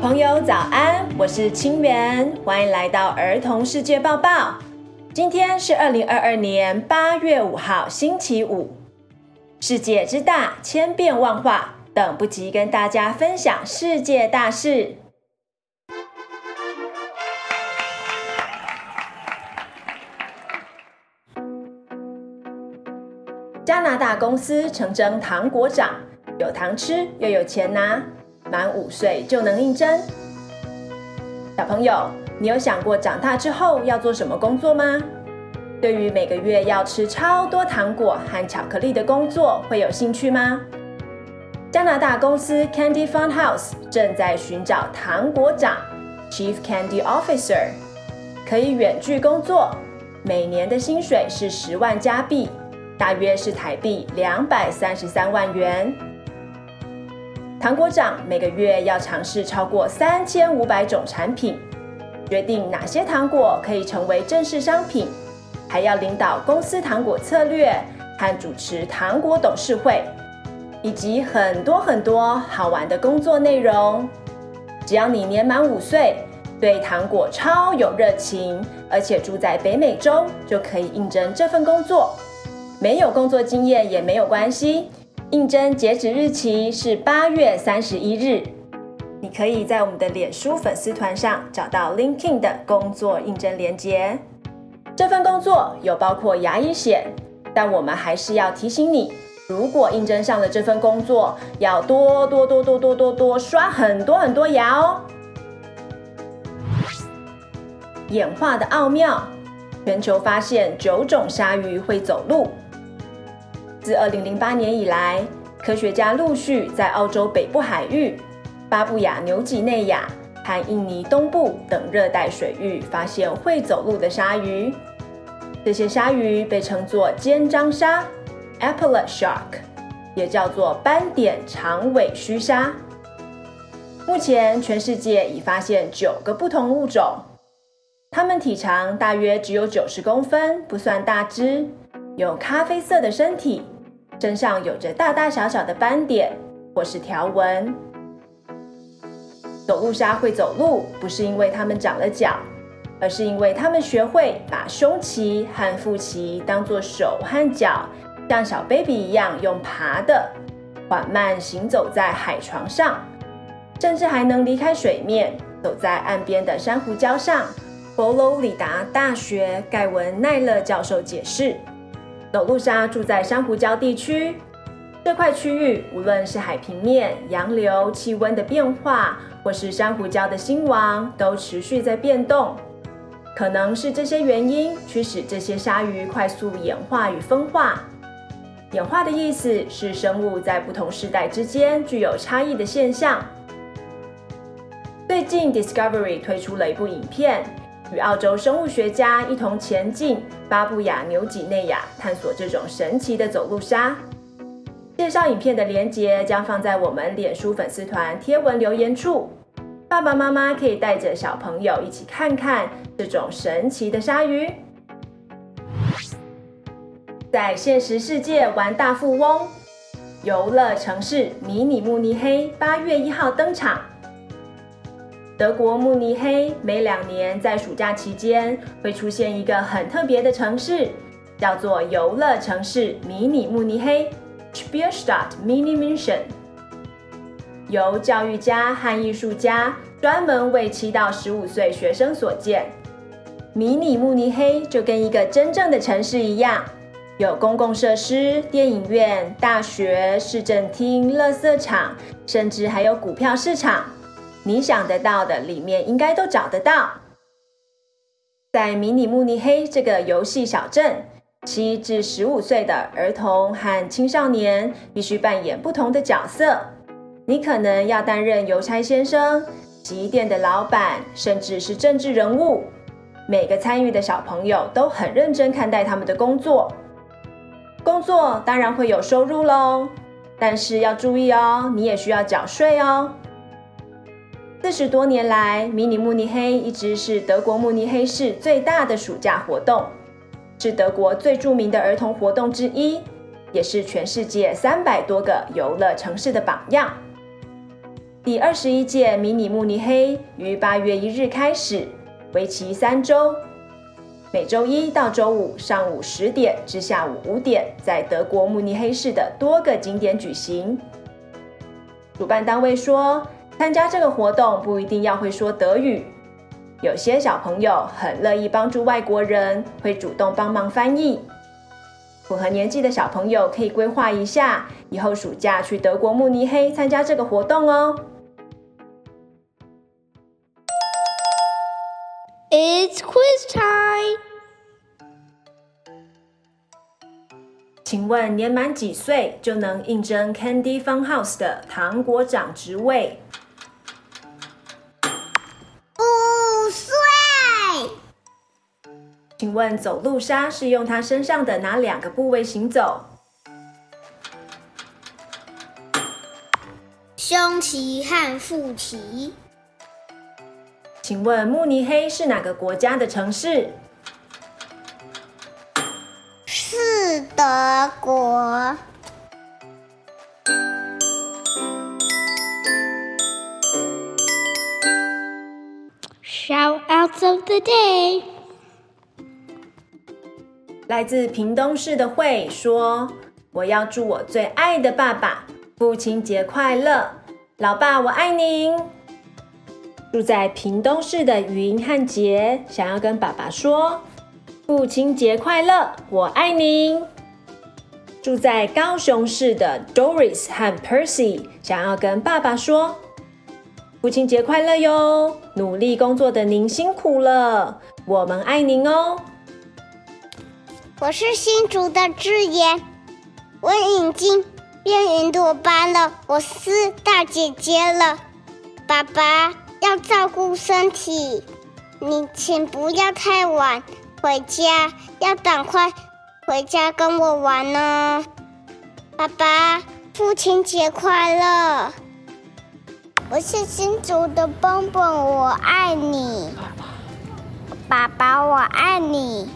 朋友早安，我是清源，欢迎来到儿童世界报报。今天是二零二二年八月五号，星期五。世界之大，千变万化，等不及跟大家分享世界大事。加拿大公司诚征糖果长，有糖吃又有钱拿。满五岁就能应征。小朋友，你有想过长大之后要做什么工作吗？对于每个月要吃超多糖果和巧克力的工作，会有兴趣吗？加拿大公司 Candy Fun House 正在寻找糖果长 （Chief Candy Officer），可以远距工作，每年的薪水是十万加币，大约是台币两百三十三万元。糖果长每个月要尝试超过三千五百种产品，决定哪些糖果可以成为正式商品，还要领导公司糖果策略和主持糖果董事会，以及很多很多好玩的工作内容。只要你年满五岁，对糖果超有热情，而且住在北美洲，就可以应征这份工作。没有工作经验也没有关系。应征截止日期是八月三十一日，你可以在我们的脸书粉丝团上找到 Linkin 的工作应征链接。这份工作有包括牙医险，但我们还是要提醒你，如果应征上了这份工作，要多多多多多多多刷很多很多牙哦。演化的奥妙，全球发现九种鲨鱼会走路。自二零零八年以来，科学家陆续在澳洲北部海域、巴布亚纽几内亚和印尼东部等热带水域发现会走路的鲨鱼。这些鲨鱼被称作尖章鲨 （Epaulette Shark），也叫做斑点长尾须鲨。目前，全世界已发现九个不同物种，它们体长大约只有九十公分，不算大只，有咖啡色的身体。身上有着大大小小的斑点或是条纹。走路鲨会走路，不是因为它们长了脚，而是因为它们学会把胸鳍和腹鳍当作手和脚，像小 baby 一样用爬的，缓慢行走在海床上，甚至还能离开水面，走在岸边的珊瑚礁上。佛罗里达大学盖文奈勒教授解释。走路鲨住在珊瑚礁地区，这块区域无论是海平面、洋流、气温的变化，或是珊瑚礁的兴亡，都持续在变动。可能是这些原因驱使这些鲨鱼快速演化与分化。演化的意思是生物在不同世代之间具有差异的现象。最近，Discovery 推出了一部影片。与澳洲生物学家一同前进巴布亚纽几内亚，探索这种神奇的走路鲨。介绍影片的链接将放在我们脸书粉丝团贴文留言处，爸爸妈妈可以带着小朋友一起看看这种神奇的鲨鱼。在现实世界玩大富翁，游乐城市迷你慕尼黑八月一号登场。德国慕尼黑每两年在暑假期间会出现一个很特别的城市，叫做游乐城市迷你慕尼黑 （Spielstadt Mini München），由教育家和艺术家专门为七到十五岁学生所建。迷你慕尼黑就跟一个真正的城市一样，有公共设施、电影院、大学、市政厅、垃圾场，甚至还有股票市场。你想得到的，里面应该都找得到。在迷你慕尼黑这个游戏小镇，七至十五岁的儿童和青少年必须扮演不同的角色。你可能要担任邮差先生、洗衣店的老板，甚至是政治人物。每个参与的小朋友都很认真看待他们的工作。工作当然会有收入喽，但是要注意哦，你也需要缴税哦。四十多年来，迷你慕尼黑一直是德国慕尼黑市最大的暑假活动，是德国最著名的儿童活动之一，也是全世界三百多个游乐城市的榜样。第二十一届迷你慕尼黑于八月一日开始，为期三周，每周一到周五上午十点至下午五点，在德国慕尼黑市的多个景点举行。主办单位说，参加这个活动不一定要会说德语。有些小朋友很乐意帮助外国人，会主动帮忙翻译。符合年纪的小朋友可以规划一下，以后暑假去德国慕尼黑参加这个活动哦。It's quiz time。请问年满几岁就能应征 Candy Fun House 的糖果长职位？问走路沙是用它身上的哪两个部位行走？胸鳍和腹鳍。请问慕尼黑是哪个国家的城市？是德国。Shoutouts of the day。来自屏东市的慧说：“我要祝我最爱的爸爸父亲节快乐，老爸我爱您。”住在屏东市的云和杰想要跟爸爸说：“父亲节快乐，我爱您。”住在高雄市的 Doris 和 Percy 想要跟爸爸说：“父亲节快乐哟！努力工作的您辛苦了，我们爱您哦。”我是新竹的智妍，我已经变云朵般了，我是大姐姐了。爸爸要照顾身体，你请不要太晚回家，要赶快回家跟我玩哦。爸爸，父亲节快乐！我是新竹的蹦蹦，我爱你，爸爸，我爱你。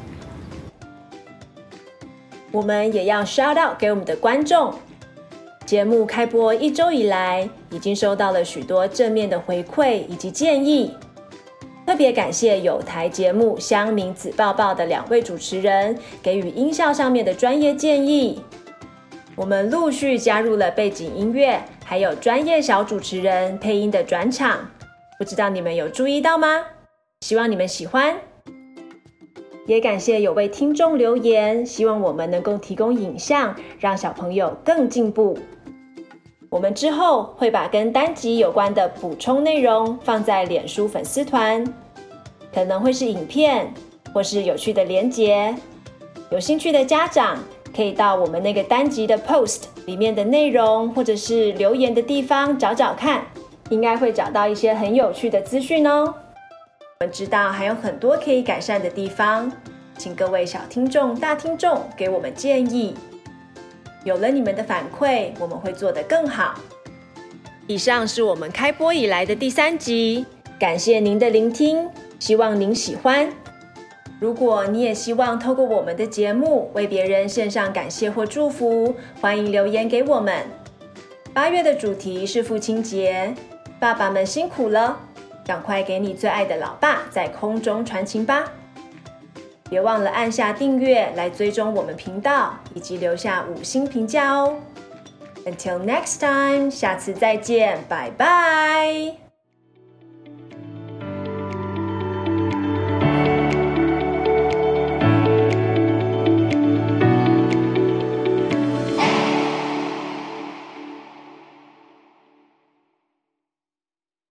我们也要 shout out 给我们的观众。节目开播一周以来，已经收到了许多正面的回馈以及建议。特别感谢有台节目《乡民子报报》的两位主持人给予音效上面的专业建议。我们陆续加入了背景音乐，还有专业小主持人配音的转场，不知道你们有注意到吗？希望你们喜欢。也感谢有位听众留言，希望我们能够提供影像，让小朋友更进步。我们之后会把跟单集有关的补充内容放在脸书粉丝团，可能会是影片或是有趣的连结。有兴趣的家长可以到我们那个单集的 post 里面的内容，或者是留言的地方找找看，应该会找到一些很有趣的资讯哦。我们知道还有很多可以改善的地方，请各位小听众、大听众给我们建议。有了你们的反馈，我们会做得更好。以上是我们开播以来的第三集，感谢您的聆听，希望您喜欢。如果你也希望透过我们的节目为别人献上感谢或祝福，欢迎留言给我们。八月的主题是父亲节，爸爸们辛苦了。赶快给你最爱的老爸在空中传情吧！别忘了按下订阅来追踪我们频道，以及留下五星评价哦。Until next time，下次再见，拜拜。